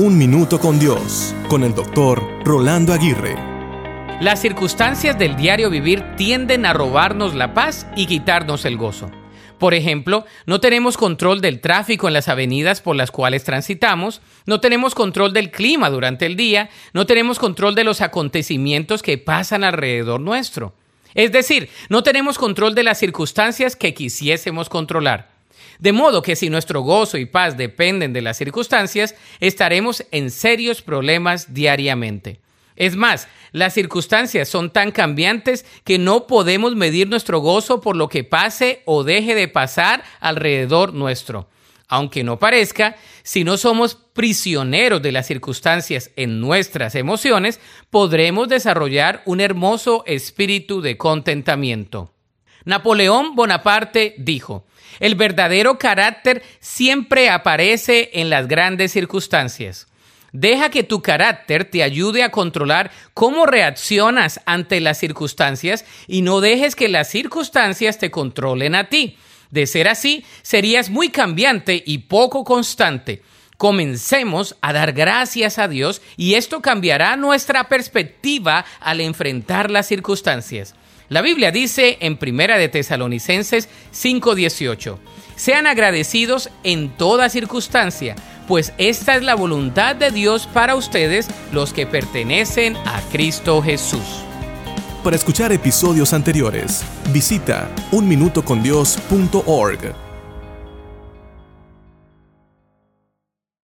Un Minuto con Dios, con el doctor Rolando Aguirre. Las circunstancias del diario vivir tienden a robarnos la paz y quitarnos el gozo. Por ejemplo, no tenemos control del tráfico en las avenidas por las cuales transitamos, no tenemos control del clima durante el día, no tenemos control de los acontecimientos que pasan alrededor nuestro. Es decir, no tenemos control de las circunstancias que quisiésemos controlar. De modo que si nuestro gozo y paz dependen de las circunstancias, estaremos en serios problemas diariamente. Es más, las circunstancias son tan cambiantes que no podemos medir nuestro gozo por lo que pase o deje de pasar alrededor nuestro. Aunque no parezca, si no somos prisioneros de las circunstancias en nuestras emociones, podremos desarrollar un hermoso espíritu de contentamiento. Napoleón Bonaparte dijo, el verdadero carácter siempre aparece en las grandes circunstancias. Deja que tu carácter te ayude a controlar cómo reaccionas ante las circunstancias y no dejes que las circunstancias te controlen a ti. De ser así, serías muy cambiante y poco constante. Comencemos a dar gracias a Dios y esto cambiará nuestra perspectiva al enfrentar las circunstancias. La Biblia dice en Primera de Tesalonicenses 5:18, sean agradecidos en toda circunstancia, pues esta es la voluntad de Dios para ustedes los que pertenecen a Cristo Jesús. Para escuchar episodios anteriores, visita unminutocondios.org.